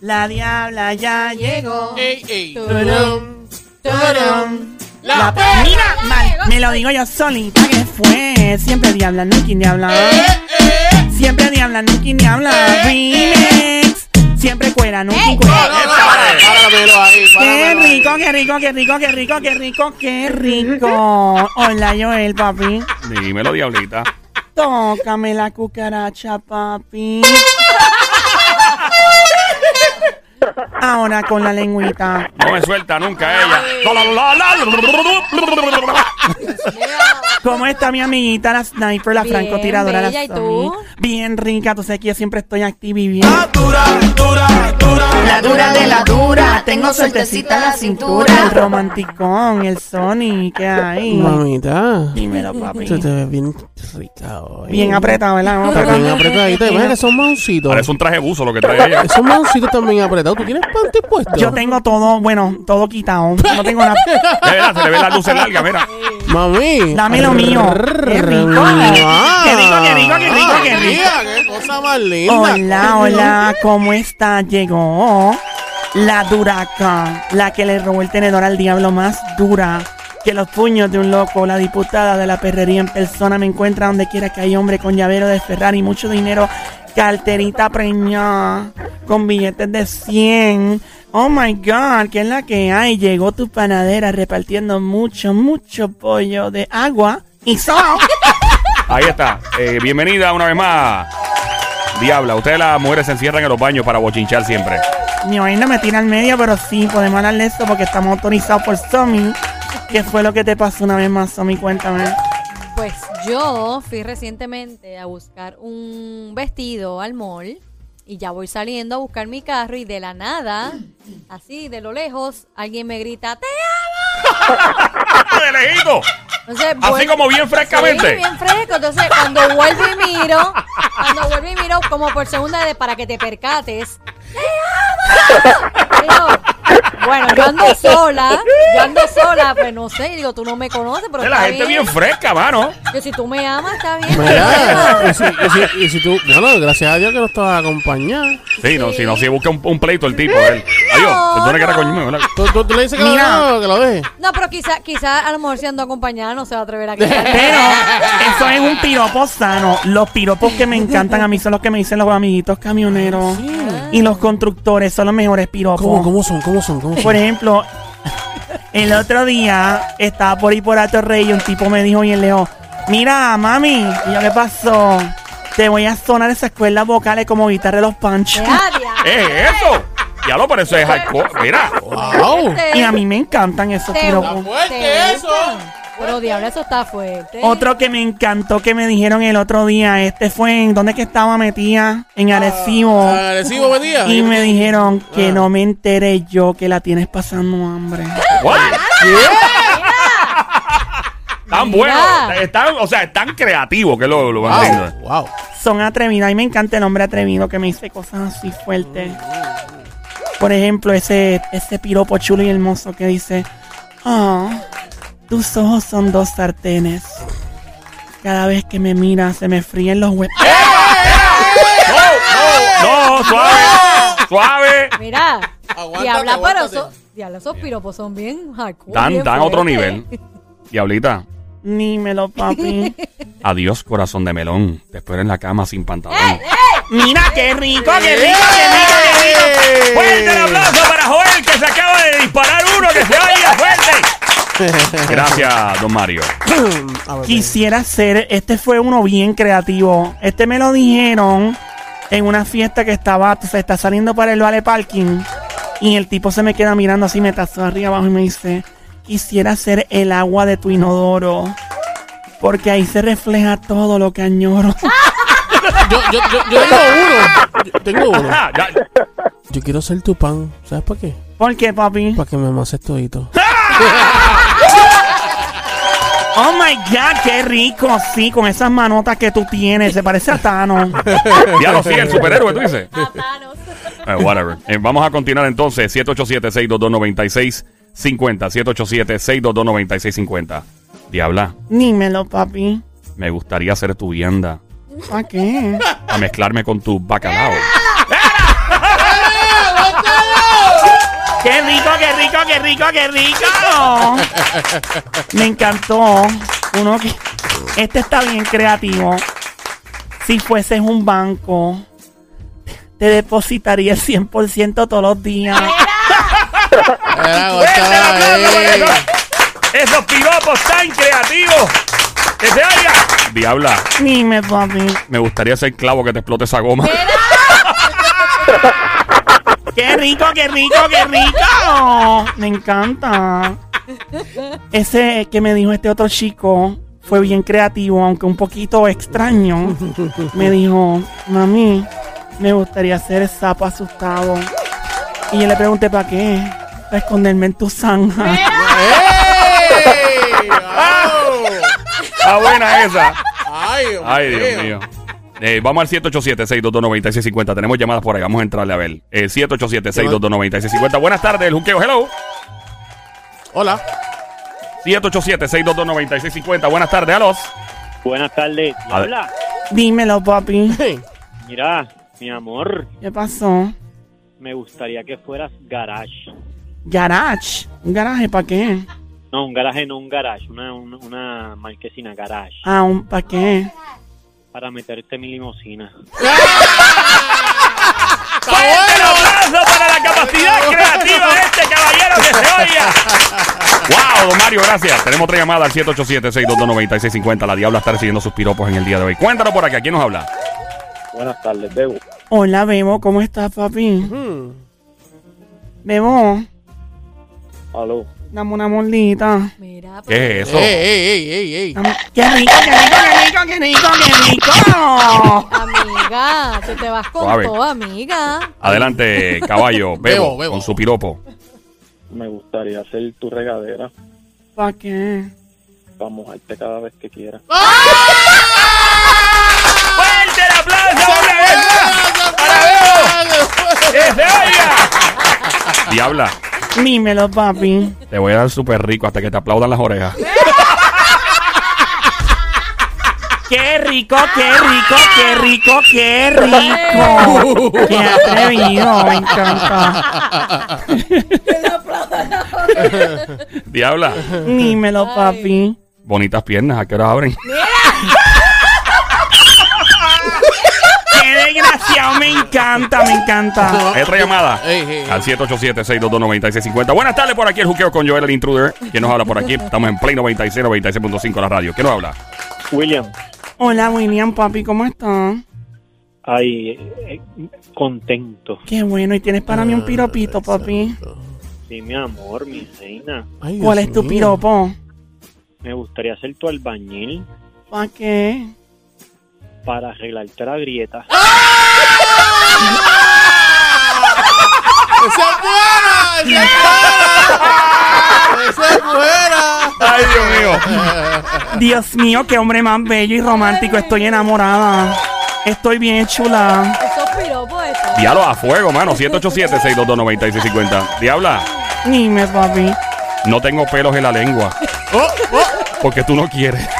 La diabla ya llegó. Ey, ey. Turum, turum. La La perra Mira, ya mal, llegó. me lo digo yo solita que fue. Siempre diabla, Nuki diabla. Eh, eh. Siempre diabla, Nuki diabla. Remix. Siempre cuera, Nuki No, cuera. no, páramelo ahí. Qué rico, qué rico, qué rico, qué rico, qué rico, qué rico. Hola, Joel, papi. Dímelo, diablita. Tócame la cucaracha, papi. Ahora con la lengüita. No me suelta nunca ella. La, la, la, la, la. ¿Cómo está mi amiguita, la sniper, la Bien, francotiradora, la bella, ¿y Somi? tú? Bien rica, tú sabes que yo siempre estoy activa y bien. Dura, dura, dura. La dura de la dura, tengo suertecita la cintura. El romanticón, el Sony, ¿qué hay? Mamita, Dímelo, papi. tú te ves bien rica hoy. Bien apretado, ¿verdad? Vamos a Está bien tratar. apretadita. Imagina que son mancitos. Parece un traje buzo lo que trae ella. Esos mancitos también apretados. ¿Tú tienes panty puesto? Yo tengo todo, bueno, todo quitado. No tengo nada. De verdad, se le ve las luces largas, mira. Mami. Dame lo mío. Qué rico. Qué rico, qué rico, qué rico, qué rico. Mira, qué cosa más linda. Hola, hola, ¿cómo está? Llegó la duraca, la que le robó el tenedor al diablo más dura que los puños de un loco. La diputada de la perrería en persona me encuentra donde quiera que hay hombre con llavero de Ferrari, mucho dinero, carterita preñada, con billetes de 100. Oh my god, ¿qué es la que hay? Llegó tu panadera repartiendo mucho, mucho pollo de agua y sal. Ahí está. Eh, bienvenida una vez más. Diabla, ustedes las mujeres se encierran en los baños para bochinchar siempre. Mi oído me tira al medio, pero sí, podemos hablar de esto porque estamos autorizados por Somi. ¿Qué fue lo que te pasó una vez más, Somi? Cuéntame. Pues yo fui recientemente a buscar un vestido al mall y ya voy saliendo a buscar mi carro y de la nada, así de lo lejos, alguien me grita, ¡Te ¡De lejito! Entonces, Así vuelvo- como bien frescamente. Sí, bien fresco. Entonces, cuando vuelvo y miro, cuando vuelvo y miro, como por segunda vez para que te percates. ¡Te amo! Digo, bueno, yo ando sola, yo ando sola, pues no sé, y digo, tú no me conoces, pero la está gente bien fresca, mano. Que si tú me amas, está bien. Mira, y si, y si, y si tú, bueno, gracias a Dios que nos estabas acompañando. Sí, no, si no, si busca un, un pleito el tipo. Él. Adiós, se supone que era coño mío, ¿verdad? ¿Tú, tú, tú le dices que Mira. lo, que lo deje? No, pero quizá, quizá a lo mejor siendo acompañada no se va a atrever a quitar. Pero eso es un piropo sano. Los piropos que me encantan a mí son los que me dicen los amiguitos camioneros. Y los constructores son los mejores piropos. ¿Cómo, cómo son? ¿Cómo son? ¿Cómo son? Por ejemplo, el otro día estaba por ir por Alto Rey y un tipo me dijo y él leo, mira, mami, y yo, ¿qué pasó? Te voy a sonar esas cuerdas vocales como guitarra de los punch. Ya, ya. ¿Qué es eso? Ya lo parece es hardcore. Mira. ¡Wow! Y a mí me encantan esos piropos. fuerte te eso! Pero diablo, eso está fuerte. Otro que me encantó que me dijeron el otro día, este fue en donde que estaba metida, en Arecibo. Agresivo, Bedía. Y me dijeron que Ah. no me enteré yo que la tienes pasando hambre. What? Tan Mira. buenos. Están, o sea, están creativos que lo, lo van Wow, haciendo. wow. Son atrevidas y me encanta el hombre atrevido que me dice cosas así fuertes. Por ejemplo, ese, ese piropo chulo y hermoso que dice, oh, tus ojos son dos sartenes. Cada vez que me miras se me fríen los huevos. No, no, no, suave. Suave. Mira, Aguántate, diabla, pero aguántate. eso, diablo, esos piropos son bien hardcore. Dan, bien dan otro fuertes. nivel. Diablita. Dímelo, papi. Adiós, corazón de melón. Te espero en la cama sin pantalón. Mira, qué rico, qué rico, qué rico, qué rico. Fuerte el aplauso para Joel que se acaba Gracias, don Mario. Quisiera ser, este fue uno bien creativo. Este me lo dijeron en una fiesta que estaba, se está saliendo para el vale parking. Y el tipo se me queda mirando así, me tazó arriba abajo y me dice, quisiera ser el agua de tu inodoro. Porque ahí se refleja todo lo que añoro. yo, yo, yo, yo tengo uno. Yo tengo uno. Yo quiero ser tu pan. ¿Sabes por qué? ¿Por qué, papi? Para que me amases todito. Oh my God, qué rico. Sí, con esas manotas que tú tienes. Se parece a Tano. ya lo sigue el superhéroe, tú dices. Ah, Thanos. Eh, whatever. Eh, vamos a continuar entonces. 787-622-9650. 787-622-9650. Diabla, Dímelo, papi. Me gustaría ser tu vianda. ¿Para qué? A mezclarme con tu bacalao. ¡Qué rico, qué rico, qué rico, qué rico! Me encantó. Uno que. Este está bien creativo. Si fueses un banco, te depositaría el 100% todos los días. Era, ¡Fuerte el aplauso por ahí. eso! ¡Esos piropos tan creativos! ¡Que se oiga! Diabla, Dime, papi. me gustaría ser clavo que te explote esa goma. ¡Qué rico, qué rico, qué rico! Me encanta. Ese que me dijo este otro chico fue bien creativo, aunque un poquito extraño. Me dijo, mami, me gustaría ser el sapo asustado. Y yo le pregunté, ¿para qué? Para esconderme en tu zanja. ¡Ey! ¡Au! ¡Está buena esa! ¡Ay, Dios Ay, Dios mío. Eh, vamos al 787-622-9650. Tenemos llamadas por ahí. Vamos a entrarle a ver. Eh, 787-622-9650. Buenas tardes, el juqueo. Hello. Hola. 787-622-9650. Buenas tardes, a los. Buenas tardes. A. Hola. Dímelo, papi. Mira, mi amor, ¿Qué pasó? me gustaría que fueras garage. Garage. ¿Un garaje para qué? No, un garaje, no un garage, una, una, una marquesina garage. Ah, ¿un para qué? Para meterte mi limusina. ¡Fuerte aplauso para la capacidad creativa de este caballero que se oiga! ¡Wow, don Mario, gracias! Tenemos otra llamada al 787-622-9650. La Diabla está recibiendo sus piropos en el día de hoy. Cuéntanos por acá, ¿quién nos habla? Buenas tardes, Bebo. Hola, Bebo. ¿Cómo estás, papi? Bebo, Aló. dame una mordita. Mira, pues, ¿Qué es eso? Ey, ey, ey, ey, ey. Dame- ¡Qué rico, qué rico, qué rico, qué rico, qué rico! Amiga, tú te vas con Suave. todo, amiga. Adelante, caballo, Bebo, Bebo, Bebo. con su piropo. Me gustaría ser tu regadera ¿Para qué? para mojarte cada vez que quieras. ¡Fuerte el aplauso una vez más para Bebo! ¡Que se oiga! Diabla, Dímelo, papi. te voy a dar súper rico hasta que te aplaudan las orejas. ¡Qué rico, qué rico, qué rico, qué rico! ¡Qué atrevido! Me encanta. Diabla, Dímelo, papi. bonitas piernas, ¿a qué hora abren? ¡Qué desgraciado! Me encanta, me encanta. Hay otra llamada Ey, ey, ey. al 787-622-9650. Buenas tardes por aquí, el juqueo con Joel, el intruder. ¿Quién nos habla por aquí? Estamos en Play 96, 96.5 la radio. ¿Quién nos habla? William, Hola, William, papi, ¿cómo estás? ay, eh, contento. Qué bueno. ¿Y tienes para mí un piropito, papi? Sí, mi amor, mi reina. Ay, Dios ¿Cuál es tu mío. piropo? Me gustaría ser tu albañil ¿Para qué? Para arreglarte la grieta. ¡Esa es buena! ¡Esa es buena! ¡Esa es buena! ¡Ay, Dios mío! Dios mío, qué hombre más bello y romántico. Estoy enamorada. Estoy bien chula. Esos piropos estos. Diablo a fuego, mano. 787-622-9650. Diabla, Dime, papi. no tengo pelos en la lengua. Oh, oh. Porque tú no quieres.